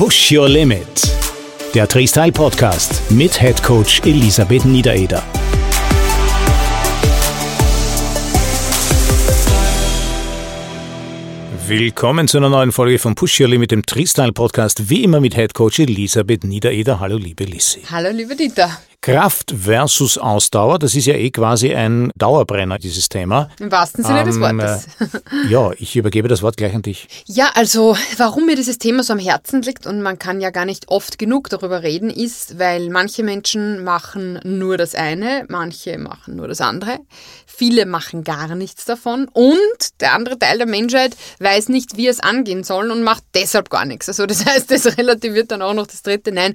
Push Your Limit. Der Freestyle Podcast mit Head Coach Elisabeth Niedereder. Willkommen zu einer neuen Folge von Push Your Limit, dem Freestyle Podcast, wie immer mit Head Coach Elisabeth Niedereder. Hallo liebe Lissi. Hallo liebe Dieter. Kraft versus Ausdauer, das ist ja eh quasi ein Dauerbrenner, dieses Thema. Im wahrsten Sinne ähm, des Wortes. Äh, ja, ich übergebe das Wort gleich an dich. Ja, also warum mir dieses Thema so am Herzen liegt und man kann ja gar nicht oft genug darüber reden, ist, weil manche Menschen machen nur das eine, manche machen nur das andere, viele machen gar nichts davon und der andere Teil der Menschheit weiß nicht, wie es angehen soll und macht deshalb gar nichts. Also das heißt, das relativiert dann auch noch das dritte. Nein,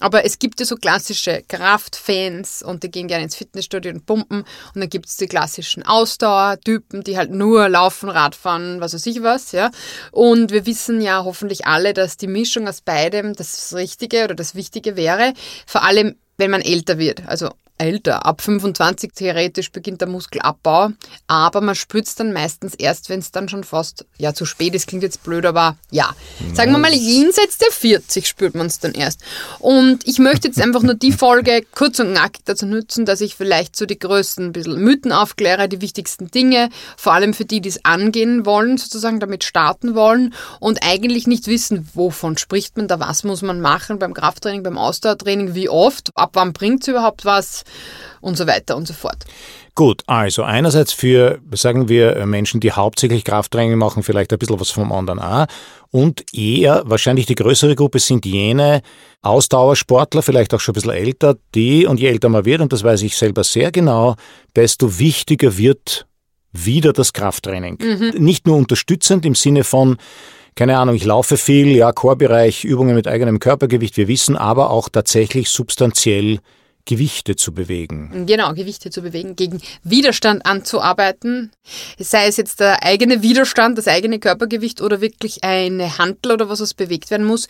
aber es gibt ja so klassische Kraftfans und die gehen gerne ins Fitnessstudio und pumpen. Und dann gibt es die klassischen Ausdauertypen, die halt nur laufen, Radfahren, was weiß ich was. Ja. Und wir wissen ja hoffentlich alle, dass die Mischung aus beidem das Richtige oder das Wichtige wäre. Vor allem, wenn man älter wird. Also älter. Ab 25 theoretisch beginnt der Muskelabbau, aber man spürt es dann meistens erst, wenn es dann schon fast, ja, zu spät ist, klingt jetzt blöd, aber ja. Sagen wir mal, jenseits der 40 spürt man es dann erst. Und ich möchte jetzt einfach nur die Folge kurz und knackig dazu nutzen, dass ich vielleicht so die größten ein bisschen Mythen aufkläre, die wichtigsten Dinge, vor allem für die, die es angehen wollen, sozusagen damit starten wollen und eigentlich nicht wissen, wovon spricht man da, was muss man machen beim Krafttraining, beim Ausdauertraining, wie oft, ab wann bringt es überhaupt was, und so weiter und so fort. Gut, also einerseits für, sagen wir, Menschen, die hauptsächlich Krafttraining machen, vielleicht ein bisschen was vom anderen auch. Und eher, wahrscheinlich die größere Gruppe sind jene Ausdauersportler, vielleicht auch schon ein bisschen älter, die, und je älter man wird, und das weiß ich selber sehr genau, desto wichtiger wird wieder das Krafttraining. Mhm. Nicht nur unterstützend im Sinne von, keine Ahnung, ich laufe viel, ja, Chorbereich, Übungen mit eigenem Körpergewicht, wir wissen, aber auch tatsächlich substanziell Gewichte zu bewegen. Genau, Gewichte zu bewegen, gegen Widerstand anzuarbeiten. Sei es jetzt der eigene Widerstand, das eigene Körpergewicht oder wirklich eine Handel oder was, was bewegt werden muss.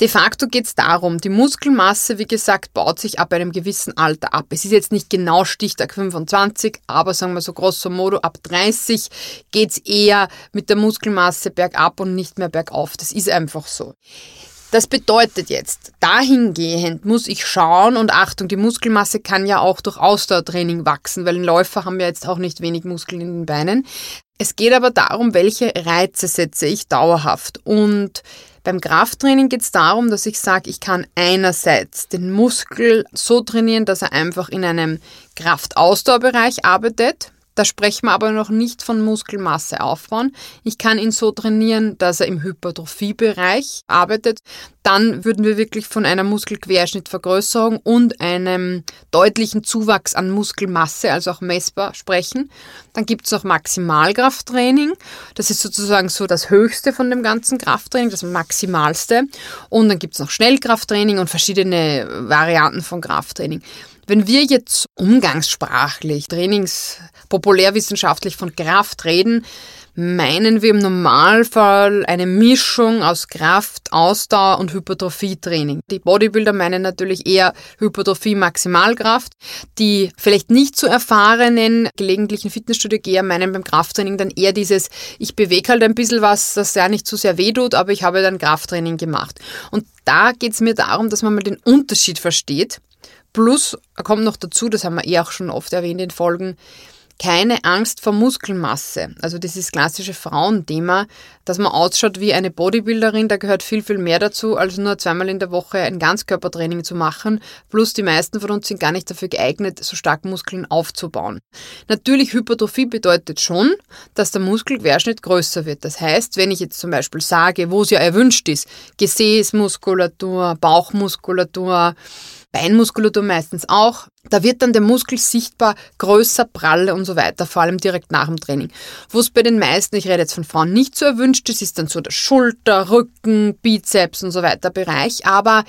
De facto geht es darum, die Muskelmasse, wie gesagt, baut sich ab einem gewissen Alter ab. Es ist jetzt nicht genau Stichtag 25, aber sagen wir so grosso modo, ab 30 geht es eher mit der Muskelmasse bergab und nicht mehr bergauf. Das ist einfach so. Das bedeutet jetzt, dahingehend muss ich schauen und Achtung, die Muskelmasse kann ja auch durch Ausdauertraining wachsen, weil Läufer haben ja jetzt auch nicht wenig Muskeln in den Beinen. Es geht aber darum, welche Reize setze ich dauerhaft. Und beim Krafttraining geht es darum, dass ich sage, ich kann einerseits den Muskel so trainieren, dass er einfach in einem Kraftausdauerbereich arbeitet, da sprechen wir aber noch nicht von Muskelmasse aufbauen. Ich kann ihn so trainieren, dass er im Hypertrophiebereich arbeitet. Dann würden wir wirklich von einer Muskelquerschnittvergrößerung und einem deutlichen Zuwachs an Muskelmasse, also auch messbar, sprechen. Dann gibt es noch Maximalkrafttraining. Das ist sozusagen so das Höchste von dem ganzen Krafttraining, das Maximalste. Und dann gibt es noch Schnellkrafttraining und verschiedene Varianten von Krafttraining. Wenn wir jetzt umgangssprachlich, trainingspopulärwissenschaftlich von Kraft reden, meinen wir im Normalfall eine Mischung aus Kraft, Ausdauer und Hypertrophie-Training. Die Bodybuilder meinen natürlich eher Hypertrophie-Maximalkraft. Die vielleicht nicht so erfahrenen gelegentlichen Fitnessstudio-Geher meinen beim Krafttraining dann eher dieses, ich bewege halt ein bisschen was, das ja nicht zu so sehr weh tut, aber ich habe dann Krafttraining gemacht. Und da geht es mir darum, dass man mal den Unterschied versteht Plus kommt noch dazu, das haben wir eh auch schon oft erwähnt in Folgen, keine Angst vor Muskelmasse. Also dieses klassische Frauenthema, dass man ausschaut wie eine Bodybuilderin, da gehört viel, viel mehr dazu, als nur zweimal in der Woche ein Ganzkörpertraining zu machen. Plus die meisten von uns sind gar nicht dafür geeignet, so stark Muskeln aufzubauen. Natürlich, Hypertrophie bedeutet schon, dass der Muskelquerschnitt größer wird. Das heißt, wenn ich jetzt zum Beispiel sage, wo es ja erwünscht ist, Gesäßmuskulatur, Bauchmuskulatur, Beinmuskulatur meistens auch. Da wird dann der Muskel sichtbar größer, praller und so weiter, vor allem direkt nach dem Training. Wo es bei den meisten, ich rede jetzt von Frauen, nicht so erwünscht ist, ist dann so der Schulter, Rücken, Bizeps und so weiter Bereich. Aber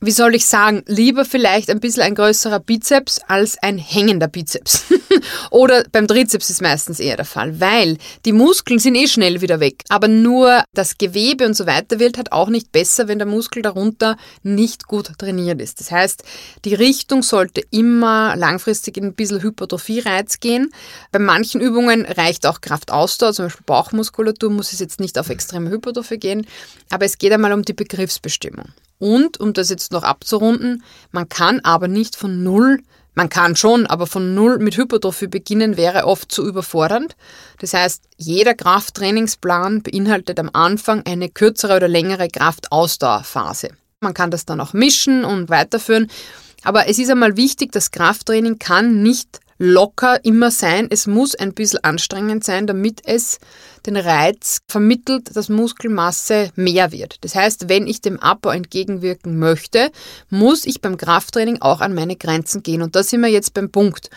wie soll ich sagen, lieber vielleicht ein bisschen ein größerer Bizeps als ein hängender Bizeps. Oder beim Trizeps ist meistens eher der Fall, weil die Muskeln sind eh schnell wieder weg. Aber nur das Gewebe und so weiter wird halt auch nicht besser, wenn der Muskel darunter nicht gut trainiert ist. Das heißt, die Richtung sollte immer langfristig in ein bisschen Hypertrophie-Reiz gehen. Bei manchen Übungen reicht auch Kraftausdauer, zum Beispiel Bauchmuskulatur muss es jetzt nicht auf extreme Hypertrophie gehen, aber es geht einmal um die Begriffsbestimmung. Und, um das jetzt noch abzurunden, man kann aber nicht von Null, man kann schon, aber von Null mit Hypertrophie beginnen wäre oft zu überfordernd. Das heißt, jeder Krafttrainingsplan beinhaltet am Anfang eine kürzere oder längere Kraftausdauerphase. Man kann das dann auch mischen und weiterführen. Aber es ist einmal wichtig, das Krafttraining kann nicht locker immer sein. Es muss ein bisschen anstrengend sein, damit es den Reiz vermittelt, dass Muskelmasse mehr wird. Das heißt, wenn ich dem Abbau entgegenwirken möchte, muss ich beim Krafttraining auch an meine Grenzen gehen. Und da sind wir jetzt beim Punkt.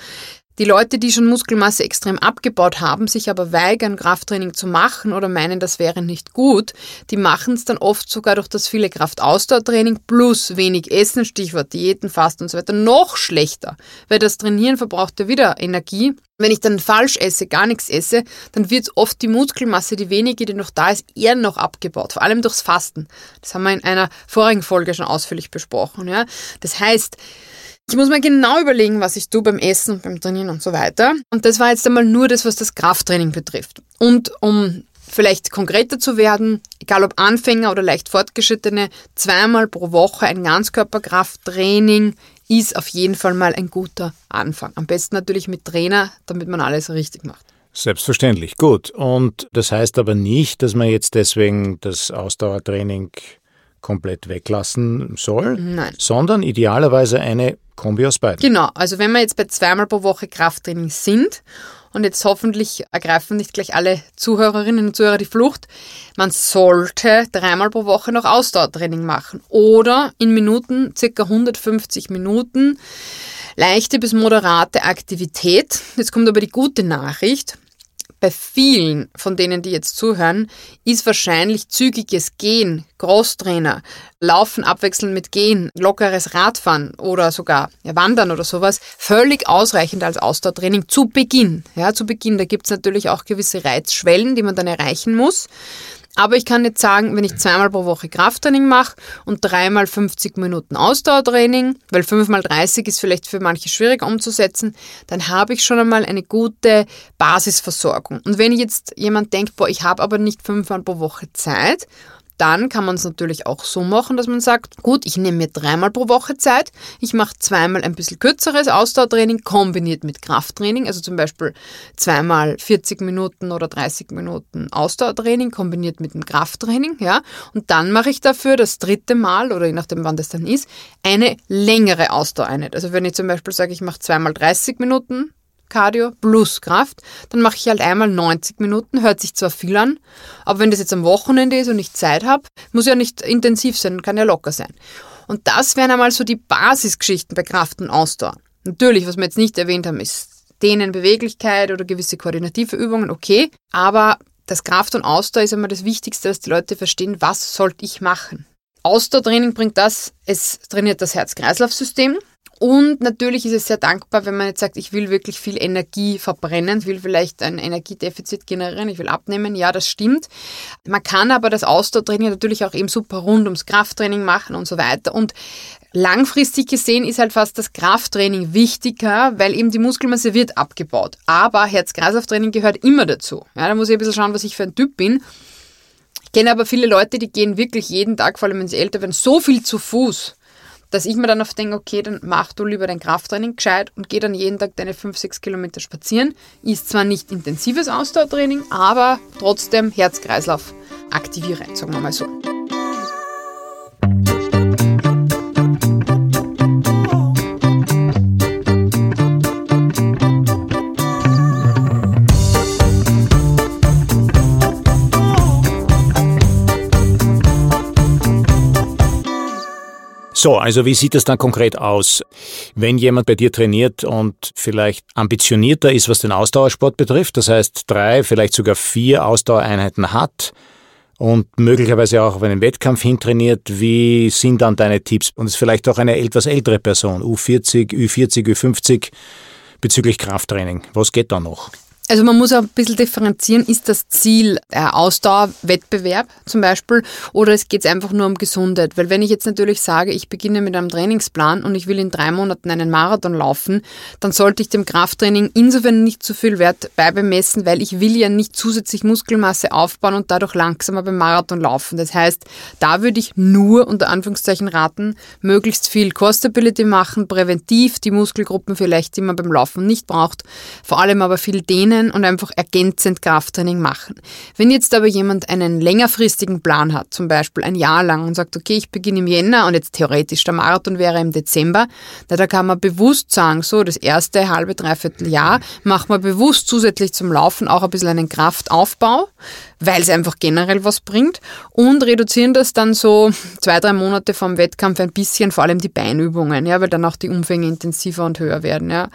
Die Leute, die schon Muskelmasse extrem abgebaut haben, sich aber weigern, Krafttraining zu machen oder meinen, das wäre nicht gut, die machen es dann oft sogar durch das viele Kraftausdauertraining plus wenig Essen, Stichwort Diäten, Fasten und so weiter, noch schlechter. Weil das Trainieren verbraucht ja wieder Energie. Wenn ich dann falsch esse, gar nichts esse, dann wird oft die Muskelmasse, die wenige, die noch da ist, eher noch abgebaut. Vor allem durchs Fasten. Das haben wir in einer vorigen Folge schon ausführlich besprochen. Ja? Das heißt, ich muss mir genau überlegen, was ich tue beim Essen und beim Trainieren und so weiter. Und das war jetzt einmal nur das, was das Krafttraining betrifft. Und um vielleicht konkreter zu werden, egal ob Anfänger oder leicht fortgeschrittene, zweimal pro Woche ein Ganzkörperkrafttraining ist auf jeden Fall mal ein guter Anfang. Am besten natürlich mit Trainer, damit man alles richtig macht. Selbstverständlich, gut. Und das heißt aber nicht, dass man jetzt deswegen das Ausdauertraining komplett weglassen soll, Nein. sondern idealerweise eine Kombi aus beiden. Genau, also wenn wir jetzt bei zweimal pro Woche Krafttraining sind und jetzt hoffentlich ergreifen nicht gleich alle Zuhörerinnen und Zuhörer die Flucht, man sollte dreimal pro Woche noch Ausdauertraining machen oder in Minuten, circa 150 Minuten, leichte bis moderate Aktivität. Jetzt kommt aber die gute Nachricht bei vielen von denen, die jetzt zuhören, ist wahrscheinlich zügiges Gehen, Crosstrainer, Laufen abwechselnd mit Gehen, lockeres Radfahren oder sogar Wandern oder sowas völlig ausreichend als Ausdauertraining zu Beginn. Ja, zu Beginn, da gibt es natürlich auch gewisse Reizschwellen, die man dann erreichen muss. Aber ich kann jetzt sagen, wenn ich zweimal pro Woche Krafttraining mache und dreimal 50 Minuten Ausdauertraining, weil fünfmal 30 ist vielleicht für manche schwierig umzusetzen, dann habe ich schon einmal eine gute Basisversorgung. Und wenn jetzt jemand denkt, boah, ich habe aber nicht fünfmal pro Woche Zeit dann kann man es natürlich auch so machen, dass man sagt, gut, ich nehme mir dreimal pro Woche Zeit, ich mache zweimal ein bisschen kürzeres Ausdauertraining kombiniert mit Krafttraining, also zum Beispiel zweimal 40 Minuten oder 30 Minuten Ausdauertraining kombiniert mit dem Krafttraining, ja, und dann mache ich dafür das dritte Mal oder je nachdem wann das dann ist, eine längere Ausdauereinheit. Also wenn ich zum Beispiel sage, ich mache zweimal 30 Minuten Cardio plus Kraft, dann mache ich halt einmal 90 Minuten, hört sich zwar viel an, aber wenn das jetzt am Wochenende ist und ich Zeit habe, muss ja nicht intensiv sein, kann ja locker sein. Und das wären einmal so die Basisgeschichten bei Kraft und Ausdauer. Natürlich, was wir jetzt nicht erwähnt haben, ist Dehnen, Beweglichkeit oder gewisse koordinative Übungen, okay, aber das Kraft und Ausdauer ist einmal das Wichtigste, dass die Leute verstehen, was sollte ich machen. Ausdauertraining bringt das, es trainiert das Herz-Kreislauf-System, und natürlich ist es sehr dankbar, wenn man jetzt sagt, ich will wirklich viel Energie verbrennen, will vielleicht ein Energiedefizit generieren, ich will abnehmen. Ja, das stimmt. Man kann aber das Ausdauertraining natürlich auch eben super rund ums Krafttraining machen und so weiter. Und langfristig gesehen ist halt fast das Krafttraining wichtiger, weil eben die Muskelmasse wird abgebaut. Aber Herz-Kreislauf-Training gehört immer dazu. Ja, da muss ich ein bisschen schauen, was ich für ein Typ bin. Ich kenne aber viele Leute, die gehen wirklich jeden Tag, vor allem wenn sie älter werden, so viel zu Fuß dass ich mir dann oft denke, okay, dann mach du lieber dein Krafttraining gescheit und geh dann jeden Tag deine 5, 6 Kilometer spazieren. Ist zwar nicht intensives Ausdauertraining, aber trotzdem Herz-Kreislauf aktivierend, sagen wir mal so. So, also wie sieht es dann konkret aus? Wenn jemand bei dir trainiert und vielleicht ambitionierter ist, was den Ausdauersport betrifft, das heißt drei, vielleicht sogar vier Ausdauereinheiten hat und möglicherweise auch auf einen Wettkampf hintrainiert. Wie sind dann deine Tipps? Und es ist vielleicht auch eine etwas ältere Person, U40, Ü40, Ü50 bezüglich Krafttraining. Was geht da noch? Also man muss auch ein bisschen differenzieren, ist das Ziel der Ausdauerwettbewerb zum Beispiel oder es geht einfach nur um Gesundheit? Weil wenn ich jetzt natürlich sage, ich beginne mit einem Trainingsplan und ich will in drei Monaten einen Marathon laufen, dann sollte ich dem Krafttraining insofern nicht zu viel Wert beibemessen, weil ich will ja nicht zusätzlich Muskelmasse aufbauen und dadurch langsamer beim Marathon laufen. Das heißt, da würde ich nur unter Anführungszeichen raten, möglichst viel Core Stability machen, präventiv die Muskelgruppen vielleicht, die man beim Laufen nicht braucht, vor allem aber viel dehnen können und einfach ergänzend Krafttraining machen. Wenn jetzt aber jemand einen längerfristigen Plan hat, zum Beispiel ein Jahr lang und sagt, okay, ich beginne im Jänner und jetzt theoretisch der Marathon wäre im Dezember, na, da kann man bewusst sagen, so das erste halbe, dreiviertel Jahr macht man bewusst zusätzlich zum Laufen auch ein bisschen einen Kraftaufbau, weil es einfach generell was bringt und reduzieren das dann so zwei, drei Monate vom Wettkampf ein bisschen, vor allem die Beinübungen, ja, weil dann auch die Umfänge intensiver und höher werden, ja.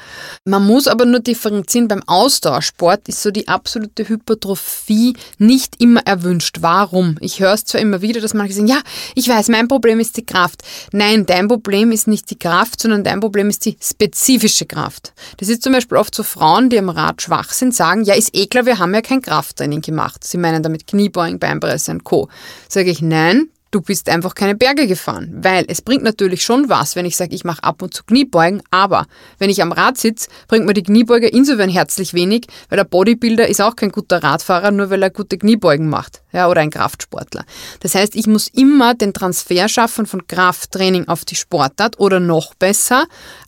Man muss aber nur differenzieren beim Austausch Sport ist so die absolute Hypertrophie nicht immer erwünscht. Warum? Ich höre es zwar immer wieder, dass manche sagen, ja, ich weiß, mein Problem ist die Kraft. Nein, dein Problem ist nicht die Kraft, sondern dein Problem ist die spezifische Kraft. Das ist zum Beispiel oft so Frauen, die am Rad schwach sind, sagen, ja, ist eh klar, wir haben ja kein Krafttraining gemacht. Sie meinen damit Kniebeugen, Beinpresse und Co. Sage ich, nein, du bist einfach keine Berge gefahren. Weil es bringt natürlich schon was, wenn ich sage, ich mache ab und zu Kniebeugen, aber wenn ich am Rad sitze, bringt mir die Kniebeuge insofern herzlich wenig, weil der Bodybuilder ist auch kein guter Radfahrer, nur weil er gute Kniebeugen macht. Ja, oder ein Kraftsportler. Das heißt, ich muss immer den Transfer schaffen von Krafttraining auf die Sportart oder noch besser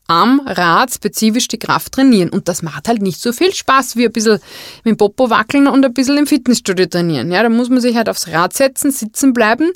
am Rad spezifisch die Kraft trainieren. Und das macht halt nicht so viel Spaß wie ein bisschen mit dem Popo wackeln und ein bisschen im Fitnessstudio trainieren. Ja, da muss man sich halt aufs Rad setzen, sitzen bleiben,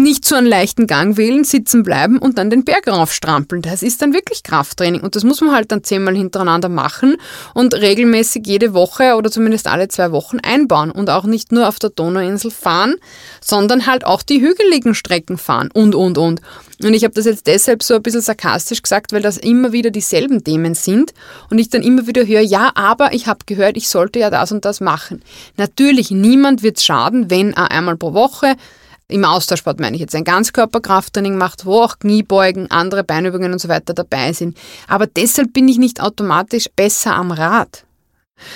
nicht so einen leichten Gang wählen, sitzen bleiben und dann den Berg raufstrampeln. Das ist dann wirklich Krafttraining und das muss man halt dann zehnmal hintereinander machen und regelmäßig jede Woche oder zumindest alle zwei Wochen einbauen und auch nicht nur auf der Donauinsel fahren, sondern halt auch die hügeligen Strecken fahren und, und, und. Und ich habe das jetzt deshalb so ein bisschen sarkastisch gesagt, weil das immer wieder dieselben Themen sind und ich dann immer wieder höre, ja, aber ich habe gehört, ich sollte ja das und das machen. Natürlich, niemand wird schaden, wenn er einmal pro Woche im Austauschsport meine ich jetzt ein Ganzkörperkrafttraining macht, wo auch Kniebeugen, andere Beinübungen und so weiter dabei sind. Aber deshalb bin ich nicht automatisch besser am Rad.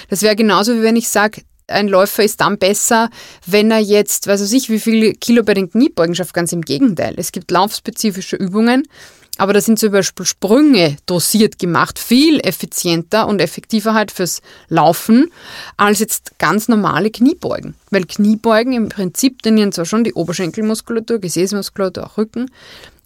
Das wäre genauso wie wenn ich sage, ein Läufer ist dann besser, wenn er jetzt, weiß ich, wie viel Kilo bei den Kniebeugen schafft. Ganz im Gegenteil. Es gibt laufspezifische Übungen, aber da sind zum Beispiel Sprünge dosiert gemacht, viel effizienter und effektiver halt fürs Laufen als jetzt ganz normale Kniebeugen. Weil Kniebeugen im Prinzip trainieren zwar schon die Oberschenkelmuskulatur, Gesäßmuskulatur, auch Rücken,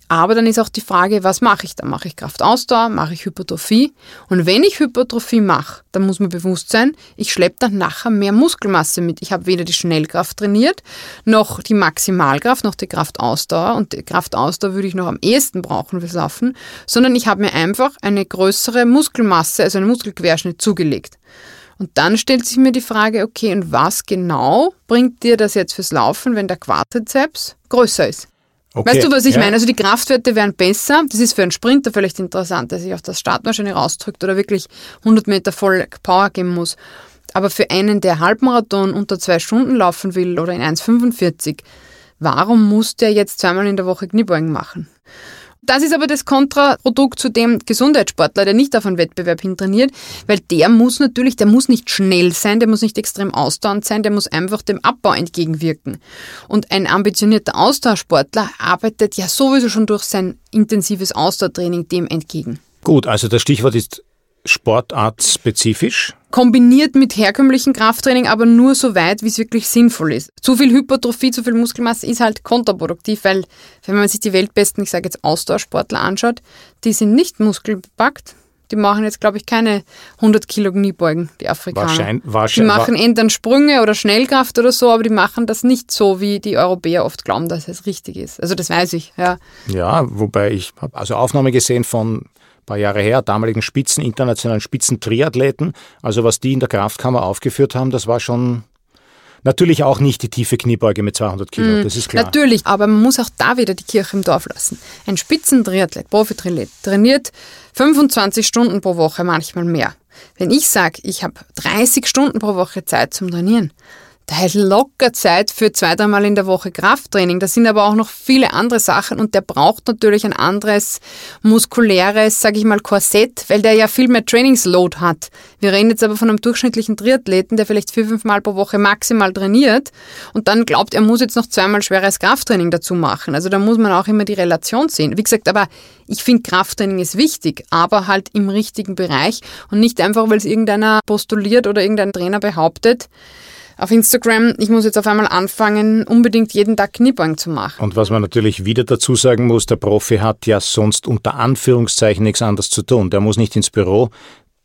aber dann ist auch die Frage, was mache ich da? Mache ich Kraftausdauer? Mache ich Hypertrophie? Und wenn ich Hypertrophie mache, dann muss mir bewusst sein, ich schleppe dann nachher mehr Muskelmasse mit. Ich habe weder die Schnellkraft trainiert, noch die Maximalkraft, noch die Kraftausdauer. Und die Kraftausdauer würde ich noch am ehesten brauchen fürs Laufen, sondern ich habe mir einfach eine größere Muskelmasse, also einen Muskelquerschnitt zugelegt. Und dann stellt sich mir die Frage, okay, und was genau bringt dir das jetzt fürs Laufen, wenn der Quadrizeps größer ist? Okay, weißt du, was ich ja. meine? Also die Kraftwerte wären besser. Das ist für einen Sprinter vielleicht interessant, der sich auf das Startmaschine rausdrückt oder wirklich 100 Meter voll Power geben muss. Aber für einen, der Halbmarathon unter zwei Stunden laufen will oder in 1,45, warum muss der jetzt zweimal in der Woche Kniebeugen machen? Das ist aber das Kontraprodukt zu dem Gesundheitssportler, der nicht auf einen Wettbewerb hintrainiert, weil der muss natürlich, der muss nicht schnell sein, der muss nicht extrem ausdauernd sein, der muss einfach dem Abbau entgegenwirken. Und ein ambitionierter Austauschsportler arbeitet ja sowieso schon durch sein intensives Ausdauertraining dem entgegen. Gut, also das Stichwort ist sportartspezifisch? Kombiniert mit herkömmlichem Krafttraining, aber nur so weit, wie es wirklich sinnvoll ist. Zu viel Hypertrophie, zu viel Muskelmasse ist halt kontraproduktiv, weil wenn man sich die weltbesten, ich sage jetzt Ausdauersportler anschaut, die sind nicht muskelbepackt. Die machen jetzt, glaube ich, keine 100 Kilo Kniebeugen, die Afrikaner. Wahrscheinlich, wahrscheinlich, die machen entweder Sprünge oder Schnellkraft oder so, aber die machen das nicht so, wie die Europäer oft glauben, dass es richtig ist. Also das weiß ich, ja. Ja, wobei ich habe also Aufnahme gesehen von paar Jahre her, damaligen Spitzen, internationalen Spitzen-Triathleten. Also was die in der Kraftkammer aufgeführt haben, das war schon Natürlich auch nicht die tiefe Kniebeuge mit 200 Kilo, mm, das ist klar. Natürlich, aber man muss auch da wieder die Kirche im Dorf lassen. Ein Spitzentriathlet, Profitriathlet, trainiert 25 Stunden pro Woche, manchmal mehr. Wenn ich sage, ich habe 30 Stunden pro Woche Zeit zum Trainieren, da ist locker Zeit für zwei, dreimal in der Woche Krafttraining. Das sind aber auch noch viele andere Sachen und der braucht natürlich ein anderes muskuläres, sage ich mal, Korsett, weil der ja viel mehr Trainingsload hat. Wir reden jetzt aber von einem durchschnittlichen Triathleten, der vielleicht vier, fünf Mal pro Woche maximal trainiert und dann glaubt, er muss jetzt noch zweimal schweres Krafttraining dazu machen. Also da muss man auch immer die Relation sehen. Wie gesagt, aber ich finde Krafttraining ist wichtig, aber halt im richtigen Bereich und nicht einfach, weil es irgendeiner postuliert oder irgendein Trainer behauptet auf Instagram, ich muss jetzt auf einmal anfangen, unbedingt jeden Tag Kniebeugen zu machen. Und was man natürlich wieder dazu sagen muss, der Profi hat ja sonst unter Anführungszeichen nichts anderes zu tun. Der muss nicht ins Büro,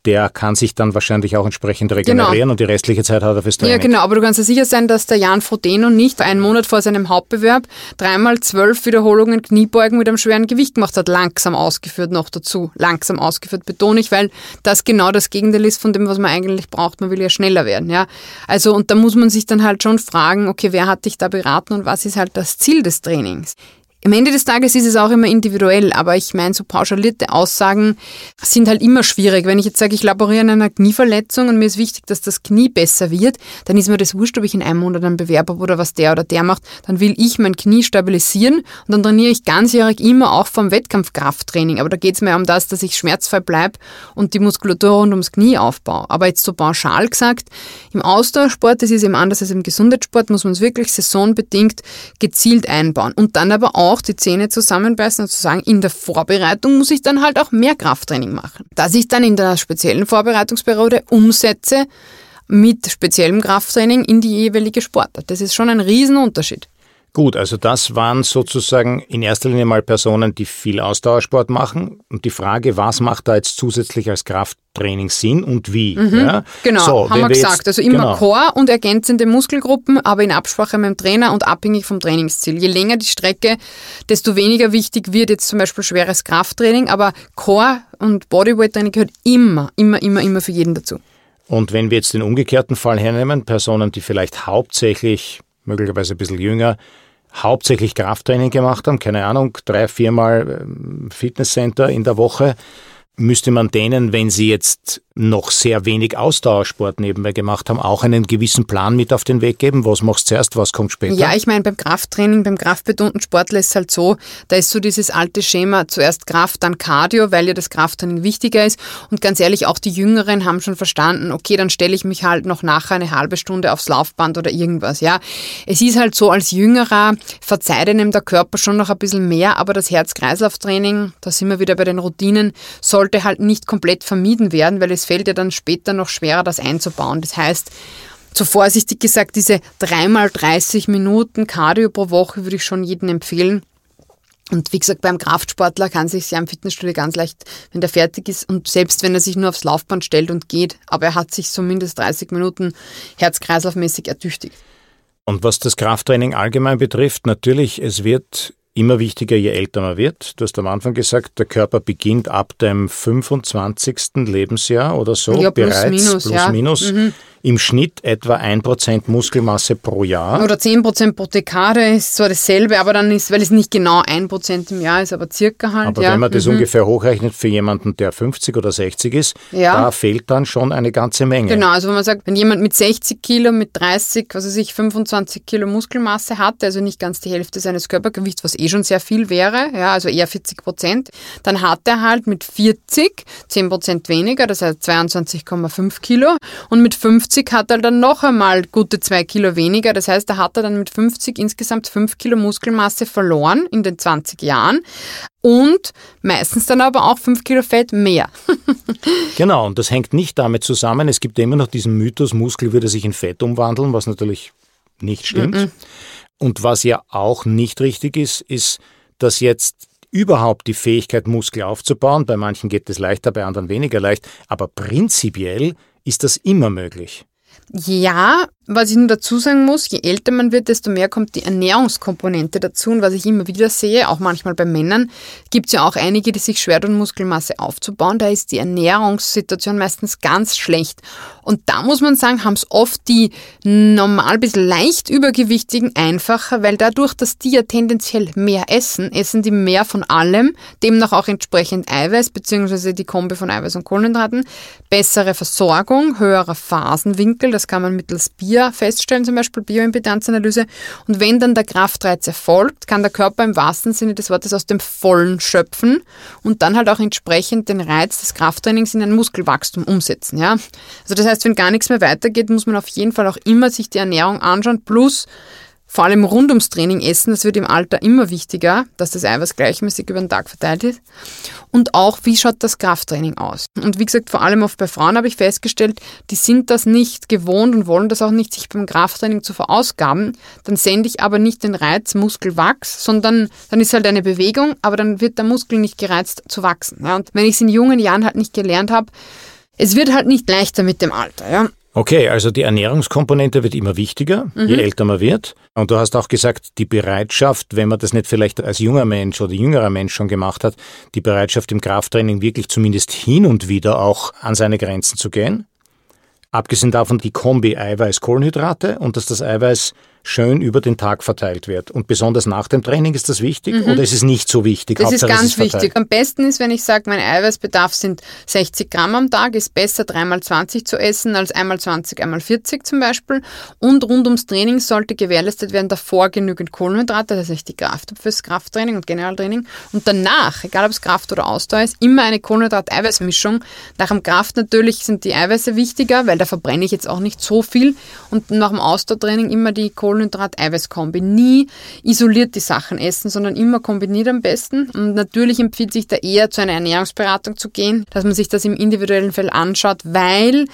der kann sich dann wahrscheinlich auch entsprechend regenerieren genau. und die restliche Zeit hat er fürs Training. Ja, genau, aber du kannst dir sicher sein, dass der Jan Frodeno nicht einen Monat vor seinem Hauptbewerb dreimal zwölf Wiederholungen Kniebeugen mit einem schweren Gewicht gemacht hat, langsam ausgeführt noch dazu. Langsam ausgeführt, betone ich, weil das genau das Gegenteil ist von dem, was man eigentlich braucht. Man will ja schneller werden, ja. Also, und da muss man sich dann halt schon fragen, okay, wer hat dich da beraten und was ist halt das Ziel des Trainings? Am Ende des Tages ist es auch immer individuell, aber ich meine, so pauschalierte Aussagen sind halt immer schwierig. Wenn ich jetzt sage, ich laboriere an einer Knieverletzung und mir ist wichtig, dass das Knie besser wird, dann ist mir das wurscht, ob ich in einem Monat einen Bewerb habe oder was der oder der macht. Dann will ich mein Knie stabilisieren und dann trainiere ich ganzjährig immer auch vom Wettkampfkrafttraining. Aber da geht es mir um das, dass ich schmerzfrei bleibe und die Muskulatur rund ums Knie aufbaue. Aber jetzt so pauschal gesagt, im Ausdauersport, das ist eben anders als im Gesundheitssport, muss man es wirklich saisonbedingt gezielt einbauen. Und dann aber auch auch die Zähne zusammenbeißen und zu sagen, in der Vorbereitung muss ich dann halt auch mehr Krafttraining machen. Dass ich dann in der speziellen Vorbereitungsperiode umsetze mit speziellem Krafttraining in die jeweilige Sportart. Das ist schon ein Riesenunterschied. Gut, also das waren sozusagen in erster Linie mal Personen, die viel Ausdauersport machen. Und die Frage, was macht da jetzt zusätzlich als Krafttraining Sinn und wie? Mhm, ja? Genau, so, haben wir gesagt. Jetzt, also immer genau. Core und ergänzende Muskelgruppen, aber in Absprache mit dem Trainer und abhängig vom Trainingsziel. Je länger die Strecke, desto weniger wichtig wird jetzt zum Beispiel schweres Krafttraining, aber Core und Bodyweight-Training gehört immer, immer, immer, immer für jeden dazu. Und wenn wir jetzt den umgekehrten Fall hernehmen, Personen, die vielleicht hauptsächlich möglicherweise ein bisschen jünger, hauptsächlich Krafttraining gemacht haben, keine Ahnung, drei, viermal ähm, Fitnesscenter in der Woche, müsste man denen, wenn sie jetzt noch sehr wenig Ausdauersport nebenbei gemacht haben, auch einen gewissen Plan mit auf den Weg geben? Was machst du zuerst, was kommt später? Ja, ich meine, beim Krafttraining, beim kraftbetonten Sportler ist es halt so, da ist so dieses alte Schema, zuerst Kraft, dann Cardio, weil ja das Krafttraining wichtiger ist. Und ganz ehrlich, auch die Jüngeren haben schon verstanden, okay, dann stelle ich mich halt noch nachher eine halbe Stunde aufs Laufband oder irgendwas, ja. Es ist halt so, als Jüngerer verzeiht einem der Körper schon noch ein bisschen mehr, aber das Herz-Kreislauf-Training, da sind wir wieder bei den Routinen, sollte halt nicht komplett vermieden werden, weil es fällt ja dann später noch schwerer, das einzubauen. Das heißt, so vorsichtig gesagt, diese dreimal 30 Minuten Cardio pro Woche würde ich schon jedem empfehlen. Und wie gesagt, beim Kraftsportler kann sich ja im Fitnessstudio ganz leicht, wenn der fertig ist und selbst wenn er sich nur aufs Laufband stellt und geht, aber er hat sich zumindest 30 Minuten herz-kreislaufmäßig ertüchtigt. Und was das Krafttraining allgemein betrifft, natürlich, es wird immer wichtiger, je älter man wird. Du hast am Anfang gesagt, der Körper beginnt ab dem 25. Lebensjahr oder so ja, plus bereits, minus, plus ja. minus, mhm im Schnitt etwa 1% Muskelmasse pro Jahr. Oder 10% pro Dekade ist zwar dasselbe, aber dann ist, weil es nicht genau 1% im Jahr ist, aber circa halt. Aber ja. wenn man das mhm. ungefähr hochrechnet für jemanden, der 50 oder 60 ist, ja. da fehlt dann schon eine ganze Menge. Genau, also wenn man sagt, wenn jemand mit 60 Kilo, mit 30, was weiß ich, 25 Kilo Muskelmasse hat, also nicht ganz die Hälfte seines Körpergewichts, was eh schon sehr viel wäre, ja, also eher 40 Prozent, dann hat er halt mit 40 10 Prozent weniger, das heißt 22,5 Kilo und mit 50 50 hat er dann noch einmal gute zwei Kilo weniger. Das heißt, da hat er dann mit 50 insgesamt fünf Kilo Muskelmasse verloren in den 20 Jahren und meistens dann aber auch fünf Kilo Fett mehr. genau, und das hängt nicht damit zusammen. Es gibt immer noch diesen Mythos, Muskel würde sich in Fett umwandeln, was natürlich nicht stimmt. Mm -mm. Und was ja auch nicht richtig ist, ist, dass jetzt überhaupt die Fähigkeit, Muskel aufzubauen, bei manchen geht es leichter, bei anderen weniger leicht, aber prinzipiell ist das immer möglich. Ja, was ich nur dazu sagen muss, je älter man wird, desto mehr kommt die Ernährungskomponente dazu. Und was ich immer wieder sehe, auch manchmal bei Männern, gibt es ja auch einige, die sich schwer tun, Muskelmasse aufzubauen. Da ist die Ernährungssituation meistens ganz schlecht. Und da muss man sagen, haben es oft die normal bis leicht übergewichtigen einfacher, weil dadurch, dass die ja tendenziell mehr essen, essen die mehr von allem, demnach auch entsprechend Eiweiß, beziehungsweise die Kombi von Eiweiß und Kohlenhydraten, bessere Versorgung, höherer Phasenwinkel, das kann man mittels Bier BIA feststellen, zum Beispiel Bioimpedanzanalyse. Und wenn dann der Kraftreiz erfolgt, kann der Körper im wahrsten Sinne des Wortes aus dem Vollen schöpfen und dann halt auch entsprechend den Reiz des Krafttrainings in ein Muskelwachstum umsetzen. Ja? Also das heißt, wenn gar nichts mehr weitergeht, muss man auf jeden Fall auch immer sich die Ernährung anschauen, plus vor allem rund ums Training essen, das wird im Alter immer wichtiger, dass das Eiweiß gleichmäßig über den Tag verteilt ist. Und auch, wie schaut das Krafttraining aus? Und wie gesagt, vor allem oft bei Frauen habe ich festgestellt, die sind das nicht gewohnt und wollen das auch nicht, sich beim Krafttraining zu verausgaben. Dann sende ich aber nicht den Reiz Muskelwachs, sondern dann ist halt eine Bewegung, aber dann wird der Muskel nicht gereizt zu wachsen. Ja? Und wenn ich es in jungen Jahren halt nicht gelernt habe, es wird halt nicht leichter mit dem Alter. Ja? Okay, also die Ernährungskomponente wird immer wichtiger, mhm. je älter man wird. Und du hast auch gesagt, die Bereitschaft, wenn man das nicht vielleicht als junger Mensch oder jüngerer Mensch schon gemacht hat, die Bereitschaft im Krafttraining wirklich zumindest hin und wieder auch an seine Grenzen zu gehen. Abgesehen davon die Kombi Eiweiß-Kohlenhydrate und dass das Eiweiß schön über den Tag verteilt wird. Und besonders nach dem Training ist das wichtig mhm. oder ist es nicht so wichtig? Das Hauptsache, ist ganz ist wichtig. Am besten ist, wenn ich sage, mein Eiweißbedarf sind 60 Gramm am Tag, ist besser dreimal 20 zu essen als einmal 20, einmal 40 zum Beispiel. Und rund ums Training sollte gewährleistet werden davor genügend Kohlenhydrate, das heißt die Kraft fürs Krafttraining und Generaltraining. Und danach, egal ob es Kraft oder Ausdauer ist, immer eine Kohlenhydrat-Eiweiß-Mischung. Nach dem Kraft natürlich sind die Eiweiße wichtiger, weil da verbrenne ich jetzt auch nicht so viel. Und nach dem Ausdauertraining immer die Kohlenhydrate Kohlenhydrat-Eiweiß-Kombi. Nie isoliert die Sachen essen, sondern immer kombiniert am besten. Und natürlich empfiehlt sich da eher zu einer Ernährungsberatung zu gehen, dass man sich das im individuellen Fall anschaut, weil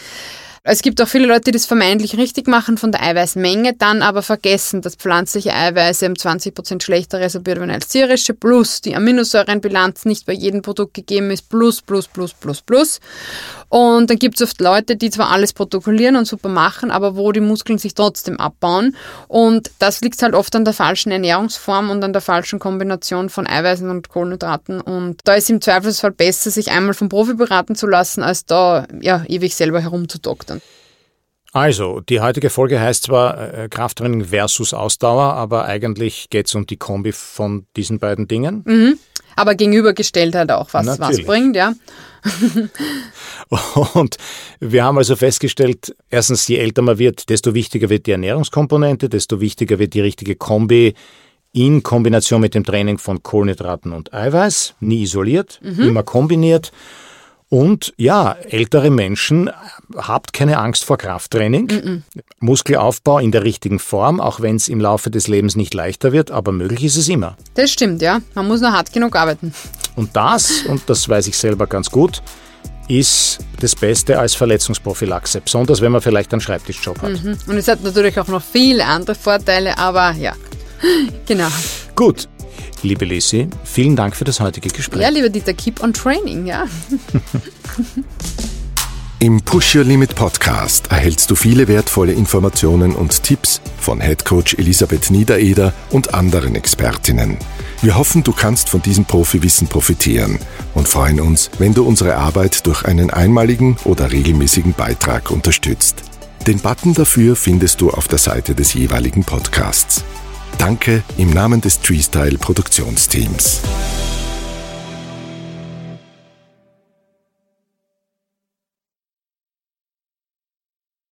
es gibt auch viele Leute, die das vermeintlich richtig machen von der Eiweißmenge, dann aber vergessen, dass pflanzliche Eiweiße um 20% schlechter resorbiert werden als tierische, plus die Aminosäurenbilanz nicht bei jedem Produkt gegeben ist, plus, plus, plus, plus, plus. Und dann gibt es oft Leute, die zwar alles protokollieren und super machen, aber wo die Muskeln sich trotzdem abbauen. Und das liegt halt oft an der falschen Ernährungsform und an der falschen Kombination von Eiweißen und Kohlenhydraten. Und da ist im Zweifelsfall besser, sich einmal vom Profi beraten zu lassen, als da ja, ewig selber herumzudoktern. Also, die heutige Folge heißt zwar äh, Krafttraining versus Ausdauer, aber eigentlich geht es um die Kombi von diesen beiden Dingen. Mhm. Aber gegenübergestellt halt auch, was Natürlich. was bringt, ja. Und wir haben also festgestellt, erstens, je älter man wird, desto wichtiger wird die Ernährungskomponente, desto wichtiger wird die richtige Kombi in Kombination mit dem Training von Kohlenhydraten und Eiweiß, nie isoliert, mhm. immer kombiniert. Und ja, ältere Menschen, habt keine Angst vor Krafttraining. Mm -mm. Muskelaufbau in der richtigen Form, auch wenn es im Laufe des Lebens nicht leichter wird, aber möglich ist es immer. Das stimmt, ja. Man muss nur hart genug arbeiten. Und das, und das weiß ich selber ganz gut, ist das Beste als Verletzungsprophylaxe, besonders wenn man vielleicht einen Schreibtischjob hat. Mhm. Und es hat natürlich auch noch viele andere Vorteile, aber ja, genau. Gut, Liebe Lisi, vielen Dank für das heutige Gespräch. Ja, lieber Dieter, keep on training, ja. Im Push Your Limit Podcast erhältst du viele wertvolle Informationen und Tipps von Head Coach Elisabeth Niedereder und anderen Expertinnen. Wir hoffen, du kannst von diesem Profiwissen profitieren und freuen uns, wenn du unsere Arbeit durch einen einmaligen oder regelmäßigen Beitrag unterstützt. Den Button dafür findest du auf der Seite des jeweiligen Podcasts. Danke im Namen des Treestyle Produktionsteams.